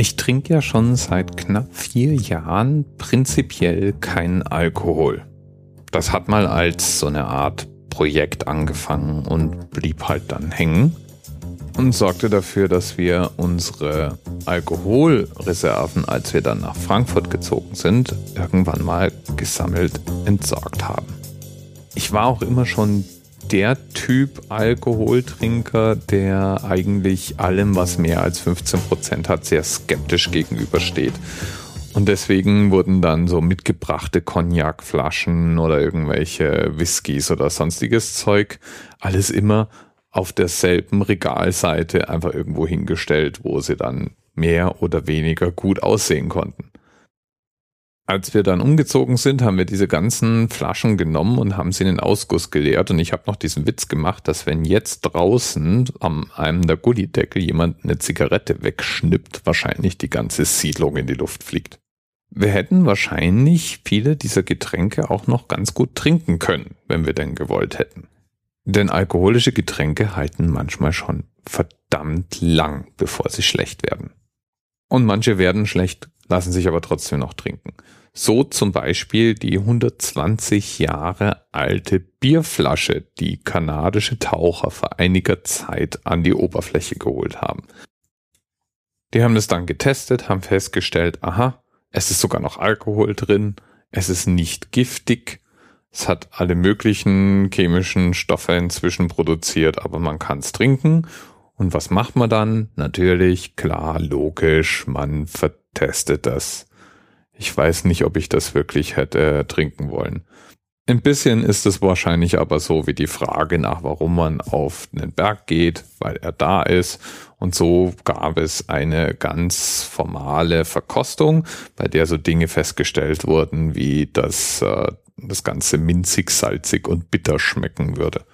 Ich trinke ja schon seit knapp vier Jahren prinzipiell keinen Alkohol. Das hat mal als so eine Art Projekt angefangen und blieb halt dann hängen und sorgte dafür, dass wir unsere Alkoholreserven, als wir dann nach Frankfurt gezogen sind, irgendwann mal gesammelt entsorgt haben. Ich war auch immer schon der Typ Alkoholtrinker, der eigentlich allem, was mehr als 15 Prozent hat, sehr skeptisch gegenübersteht. Und deswegen wurden dann so mitgebrachte Cognacflaschen oder irgendwelche Whiskys oder sonstiges Zeug alles immer auf derselben Regalseite einfach irgendwo hingestellt, wo sie dann mehr oder weniger gut aussehen konnten als wir dann umgezogen sind, haben wir diese ganzen Flaschen genommen und haben sie in den Ausguss geleert. Und ich habe noch diesen Witz gemacht, dass wenn jetzt draußen am einem der Gullideckel jemand eine Zigarette wegschnippt, wahrscheinlich die ganze Siedlung in die Luft fliegt. Wir hätten wahrscheinlich viele dieser Getränke auch noch ganz gut trinken können, wenn wir denn gewollt hätten. Denn alkoholische Getränke halten manchmal schon verdammt lang, bevor sie schlecht werden. Und manche werden schlecht, lassen sich aber trotzdem noch trinken. So zum Beispiel die 120 Jahre alte Bierflasche, die kanadische Taucher vor einiger Zeit an die Oberfläche geholt haben. Die haben das dann getestet, haben festgestellt, aha, es ist sogar noch Alkohol drin, es ist nicht giftig, es hat alle möglichen chemischen Stoffe inzwischen produziert, aber man kann es trinken. Und was macht man dann? Natürlich, klar, logisch, man vertestet das ich weiß nicht, ob ich das wirklich hätte trinken wollen. Ein bisschen ist es wahrscheinlich aber so wie die Frage nach, warum man auf einen Berg geht, weil er da ist. Und so gab es eine ganz formale Verkostung, bei der so Dinge festgestellt wurden, wie dass äh, das Ganze minzig, salzig und bitter schmecken würde.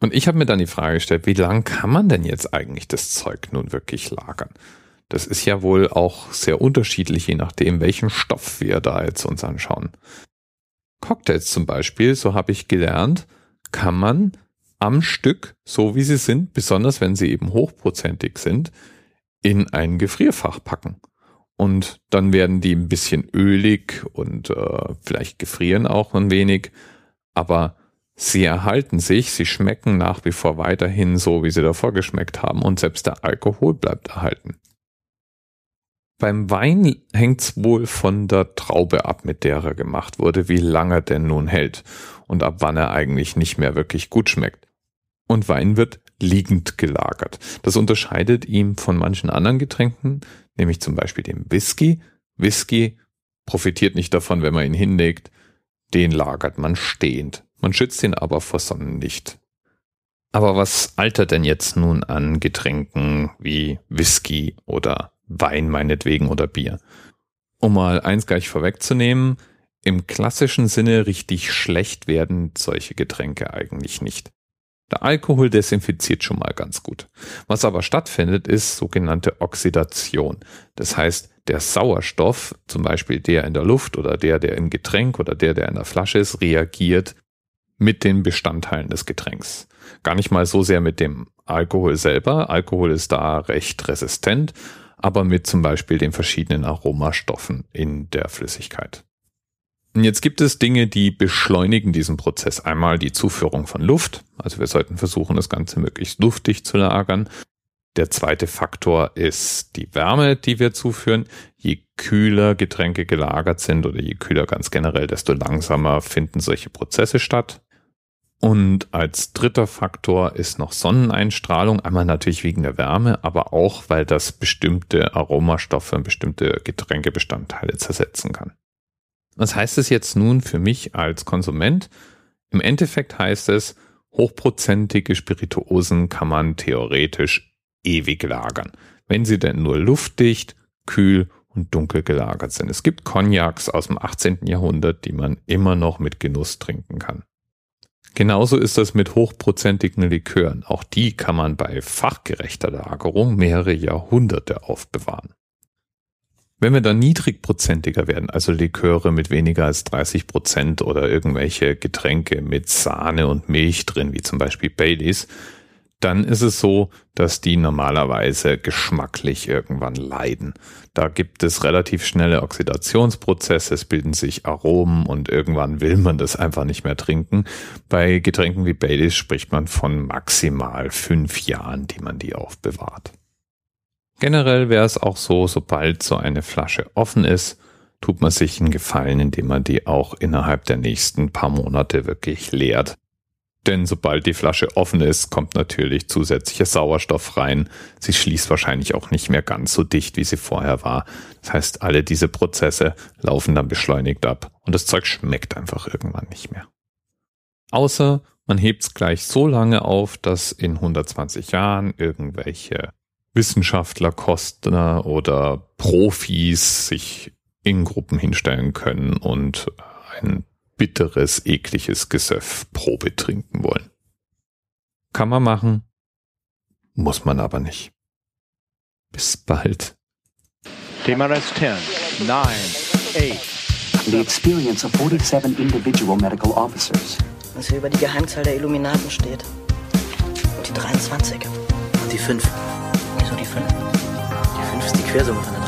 Und ich habe mir dann die Frage gestellt, wie lang kann man denn jetzt eigentlich das Zeug nun wirklich lagern? Das ist ja wohl auch sehr unterschiedlich, je nachdem, welchen Stoff wir da jetzt uns anschauen. Cocktails zum Beispiel, so habe ich gelernt, kann man am Stück, so wie sie sind, besonders wenn sie eben hochprozentig sind, in ein Gefrierfach packen. Und dann werden die ein bisschen ölig und äh, vielleicht gefrieren auch ein wenig, aber sie erhalten sich, sie schmecken nach wie vor weiterhin so, wie sie davor geschmeckt haben und selbst der Alkohol bleibt erhalten. Beim Wein hängt's wohl von der Traube ab, mit der er gemacht wurde, wie lange denn nun hält und ab wann er eigentlich nicht mehr wirklich gut schmeckt. Und Wein wird liegend gelagert. Das unterscheidet ihn von manchen anderen Getränken, nämlich zum Beispiel dem Whisky. Whisky profitiert nicht davon, wenn man ihn hinlegt. Den lagert man stehend. Man schützt ihn aber vor Sonnenlicht. Aber was altert denn jetzt nun an Getränken wie Whisky oder Wein meinetwegen oder Bier. Um mal eins gleich vorwegzunehmen, im klassischen Sinne richtig schlecht werden solche Getränke eigentlich nicht. Der Alkohol desinfiziert schon mal ganz gut. Was aber stattfindet, ist sogenannte Oxidation. Das heißt, der Sauerstoff, zum Beispiel der in der Luft oder der, der im Getränk oder der, der in der Flasche ist, reagiert mit den Bestandteilen des Getränks. Gar nicht mal so sehr mit dem Alkohol selber. Alkohol ist da recht resistent, aber mit zum Beispiel den verschiedenen Aromastoffen in der Flüssigkeit. Und jetzt gibt es Dinge, die beschleunigen diesen Prozess. Einmal die Zuführung von Luft. Also wir sollten versuchen, das Ganze möglichst luftig zu lagern. Der zweite Faktor ist die Wärme, die wir zuführen. Je kühler Getränke gelagert sind oder je kühler ganz generell, desto langsamer finden solche Prozesse statt. Und als dritter Faktor ist noch Sonneneinstrahlung, einmal natürlich wegen der Wärme, aber auch, weil das bestimmte Aromastoffe und bestimmte Getränkebestandteile zersetzen kann. Was heißt es jetzt nun für mich als Konsument? Im Endeffekt heißt es, hochprozentige Spirituosen kann man theoretisch ewig lagern, wenn sie denn nur luftdicht, kühl und dunkel gelagert sind. Es gibt Cognacs aus dem 18. Jahrhundert, die man immer noch mit Genuss trinken kann. Genauso ist das mit hochprozentigen Likören. Auch die kann man bei fachgerechter Lagerung mehrere Jahrhunderte aufbewahren. Wenn wir dann niedrigprozentiger werden, also Liköre mit weniger als 30 Prozent oder irgendwelche Getränke mit Sahne und Milch drin, wie zum Beispiel Baileys, dann ist es so, dass die normalerweise geschmacklich irgendwann leiden. Da gibt es relativ schnelle Oxidationsprozesse, es bilden sich Aromen und irgendwann will man das einfach nicht mehr trinken. Bei Getränken wie Baileys spricht man von maximal fünf Jahren, die man die aufbewahrt. Generell wäre es auch so, sobald so eine Flasche offen ist, tut man sich einen Gefallen, indem man die auch innerhalb der nächsten paar Monate wirklich leert. Denn sobald die Flasche offen ist, kommt natürlich zusätzlicher Sauerstoff rein. Sie schließt wahrscheinlich auch nicht mehr ganz so dicht, wie sie vorher war. Das heißt, alle diese Prozesse laufen dann beschleunigt ab und das Zeug schmeckt einfach irgendwann nicht mehr. Außer man hebt es gleich so lange auf, dass in 120 Jahren irgendwelche Wissenschaftler, Kostner oder Profis sich in Gruppen hinstellen können und ein bitteres, ekliges Gesöff Probe trinken wollen. Kann man machen, muss man aber nicht. Bis bald. TMRS 10, 9, 8. The experience of 47 individual medical officers. Was hier über die Geheimzahl der Illuminaten steht. Und die 23. Und die 5. Wieso die 5? Die 5 ist die Quersumme von der